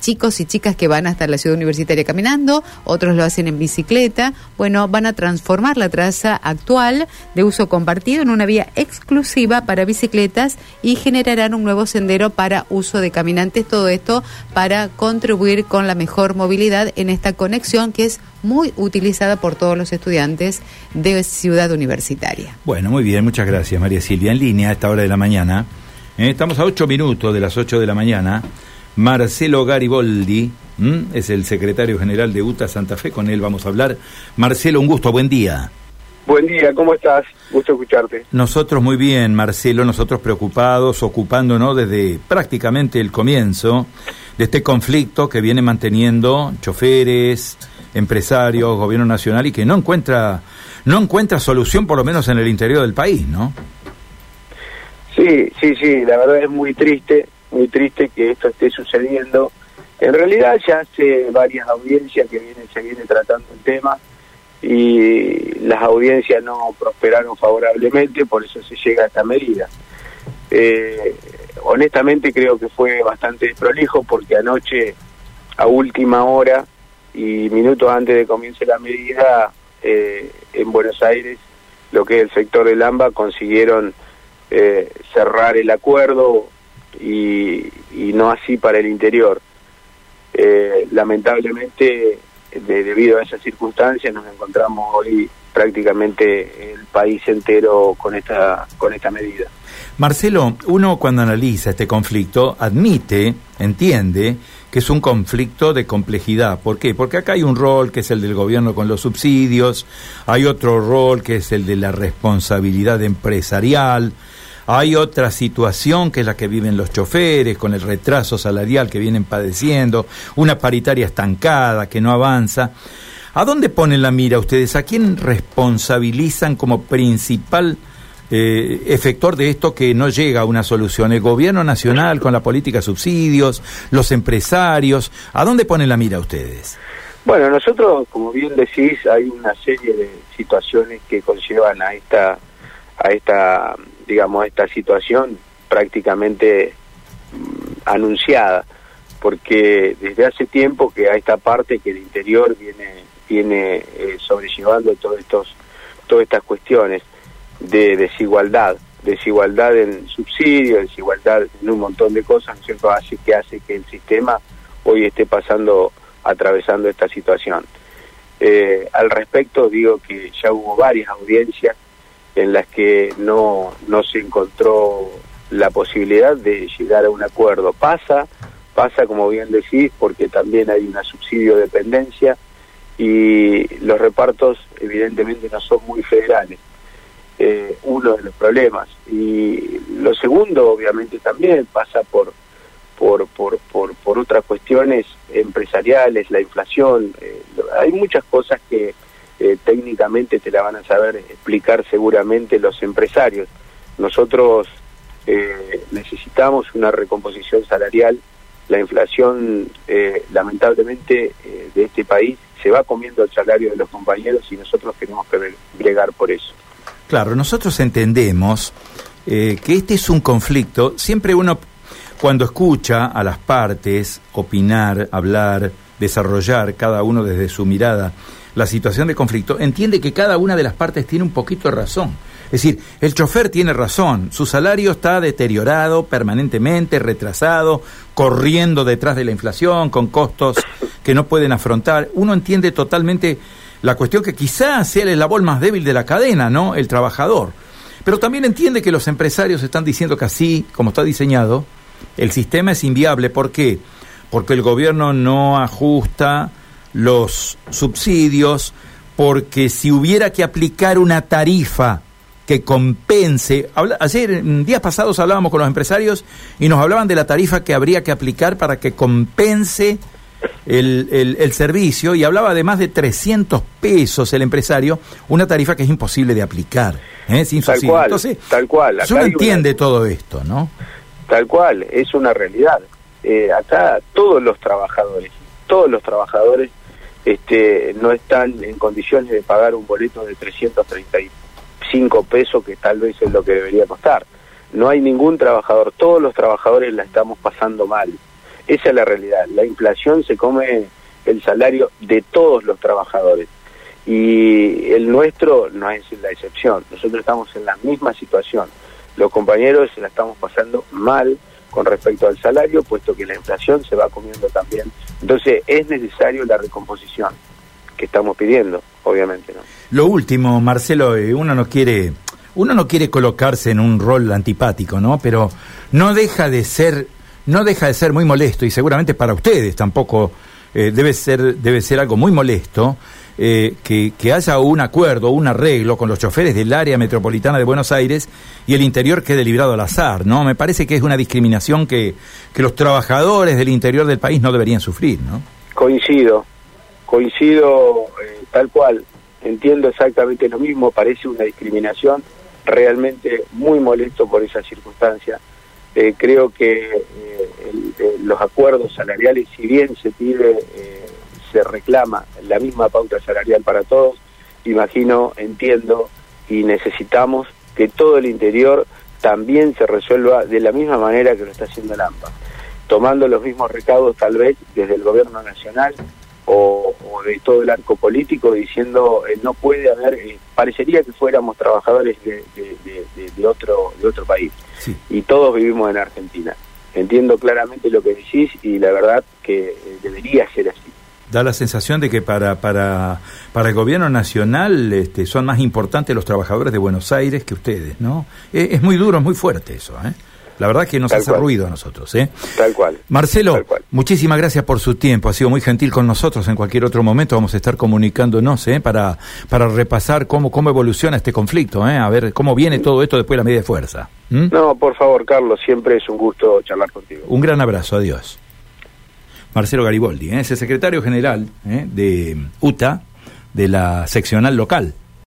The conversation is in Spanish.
chicos y chicas que van hasta la ciudad universitaria caminando, otros lo hacen en bicicleta. Bueno, van a transformar la traza actual de uso compartido en una vía exclusiva para bicicletas y generarán un nuevo sendero para uso de caminantes. Todo esto para contribuir con la mejor movilidad en esta conexión que es muy utilizada por todos los estudiantes de Ciudad Universitaria. Bueno, muy bien, muchas gracias María Silvia. En línea a esta hora de la mañana. ¿eh? estamos a ocho minutos de las ocho de la mañana. Marcelo Gariboldi es el secretario general de UTA Santa Fe, con él vamos a hablar. Marcelo, un gusto, buen día. Buen día, ¿cómo estás? Gusto escucharte. Nosotros muy bien, Marcelo, nosotros preocupados, ocupándonos desde prácticamente el comienzo de este conflicto que viene manteniendo choferes, empresarios, gobierno nacional y que no encuentra no encuentra solución por lo menos en el interior del país, ¿no? Sí, sí, sí, la verdad es muy triste muy triste que esto esté sucediendo. En realidad ya hace varias audiencias que vienen, se viene tratando el tema y las audiencias no prosperaron favorablemente, por eso se llega a esta medida. Eh, honestamente creo que fue bastante desprolijo porque anoche a última hora y minutos antes de comience la medida eh, en Buenos Aires, lo que es el sector del AMBA, consiguieron eh, cerrar el acuerdo, y, no así para el interior. Eh, lamentablemente, debido a esas circunstancias, nos encontramos hoy prácticamente el país entero con esta, con esta medida. Marcelo, uno cuando analiza este conflicto admite, entiende, que es un conflicto de complejidad. ¿Por qué? Porque acá hay un rol que es el del gobierno con los subsidios, hay otro rol que es el de la responsabilidad empresarial, hay otra situación que es la que viven los choferes, con el retraso salarial que vienen padeciendo, una paritaria estancada que no avanza. ¿A dónde ponen la mira ustedes? ¿A quién responsabilizan como principal eh, efector de esto que no llega a una solución? ¿El gobierno nacional con la política de subsidios? ¿Los empresarios? ¿A dónde ponen la mira ustedes? Bueno, nosotros, como bien decís, hay una serie de situaciones que conllevan a esta, a esta digamos, esta situación prácticamente mm, anunciada, porque desde hace tiempo que a esta parte que el interior viene, viene eh, sobrellevando todos estos, todas estas cuestiones de desigualdad, desigualdad en subsidios, desigualdad en un montón de cosas, ¿no cierto? Hace que hace que el sistema hoy esté pasando, atravesando esta situación. Eh, al respecto digo que ya hubo varias audiencias en las que no, no se encontró la posibilidad de llegar a un acuerdo. Pasa, pasa como bien decís, porque también hay una subsidio dependencia y los repartos evidentemente no son muy federales. Eh, uno de los problemas. Y lo segundo, obviamente, también pasa por, por, por, por, por otras cuestiones empresariales, la inflación. Eh, hay muchas cosas que eh, técnicamente te la van a saber explicar seguramente los empresarios. Nosotros eh, necesitamos una recomposición salarial. La inflación, eh, lamentablemente, de este país se va comiendo el salario de los compañeros y nosotros tenemos que bregar por eso. Claro, nosotros entendemos que este es un conflicto. Siempre uno, cuando escucha a las partes opinar, hablar, desarrollar, cada uno desde su mirada, la situación de conflicto, entiende que cada una de las partes tiene un poquito de razón. Es decir, el chofer tiene razón, su salario está deteriorado permanentemente, retrasado, corriendo detrás de la inflación, con costos que no pueden afrontar. Uno entiende totalmente la cuestión que quizás sea el eslabón más débil de la cadena, ¿no? El trabajador. Pero también entiende que los empresarios están diciendo que así, como está diseñado, el sistema es inviable. ¿Por qué? Porque el gobierno no ajusta los subsidios, porque si hubiera que aplicar una tarifa que compense, ayer, días pasados hablábamos con los empresarios y nos hablaban de la tarifa que habría que aplicar para que compense el, el, servicio y hablaba de más de 300 pesos el empresario, una tarifa que es imposible de aplicar. ¿eh? tal cual, Entonces, tal cual. uno entiende todo esto, ¿no? Tal cual, es una realidad. Eh, acá todos los trabajadores, todos los trabajadores este, no están en condiciones de pagar un boleto de 335 pesos, que tal vez es lo que debería costar. No hay ningún trabajador, todos los trabajadores la estamos pasando mal. Esa es la realidad. La inflación se come el salario de todos los trabajadores y el nuestro no es la excepción. Nosotros estamos en la misma situación. Los compañeros se la estamos pasando mal con respecto al salario, puesto que la inflación se va comiendo también. Entonces es necesario la recomposición que estamos pidiendo, obviamente. ¿no? Lo último, Marcelo, eh, uno no quiere uno no quiere colocarse en un rol antipático, ¿no? Pero no deja de ser no deja de ser muy molesto y seguramente para ustedes tampoco eh, debe ser debe ser algo muy molesto eh, que, que, haya un acuerdo, un arreglo con los choferes del área metropolitana de Buenos Aires y el interior quede librado al azar, ¿no? Me parece que es una discriminación que, que los trabajadores del interior del país no deberían sufrir, ¿no? Coincido, coincido eh, tal cual, entiendo exactamente lo mismo, parece una discriminación, realmente muy molesto por esa circunstancia. Eh, creo que los acuerdos salariales, si bien se pide se reclama la misma pauta salarial para todos, imagino, entiendo y necesitamos que todo el interior también se resuelva de la misma manera que lo está haciendo el AMPA, tomando los mismos recaudos tal vez desde el gobierno nacional o, de todo el arco político diciendo eh, no puede haber, eh, parecería que fuéramos trabajadores de, otro, de otro país. Y todos vivimos en Argentina. Entiendo claramente lo que decís y la verdad que eh, debería ser así da la sensación de que para, para, para el gobierno nacional este, son más importantes los trabajadores de Buenos Aires que ustedes, ¿no? Es, muy duro, es muy fuerte eso, ¿eh? La verdad que nos hace ruido a nosotros, ¿eh? Tal cual. Marcelo, muchísimas gracias por su tiempo, ha sido muy gentil con nosotros. En cualquier otro momento vamos a estar comunicándonos, ¿eh? Para, para repasar cómo, cómo evoluciona este conflicto, ¿eh? A ver cómo viene todo esto después de la medida de fuerza. No, por favor, Carlos, siempre es un gusto charlar contigo. Un gran abrazo, adiós. Marcelo Gariboldi, ¿eh? es el secretario general ¿eh? de UTA, de la seccional local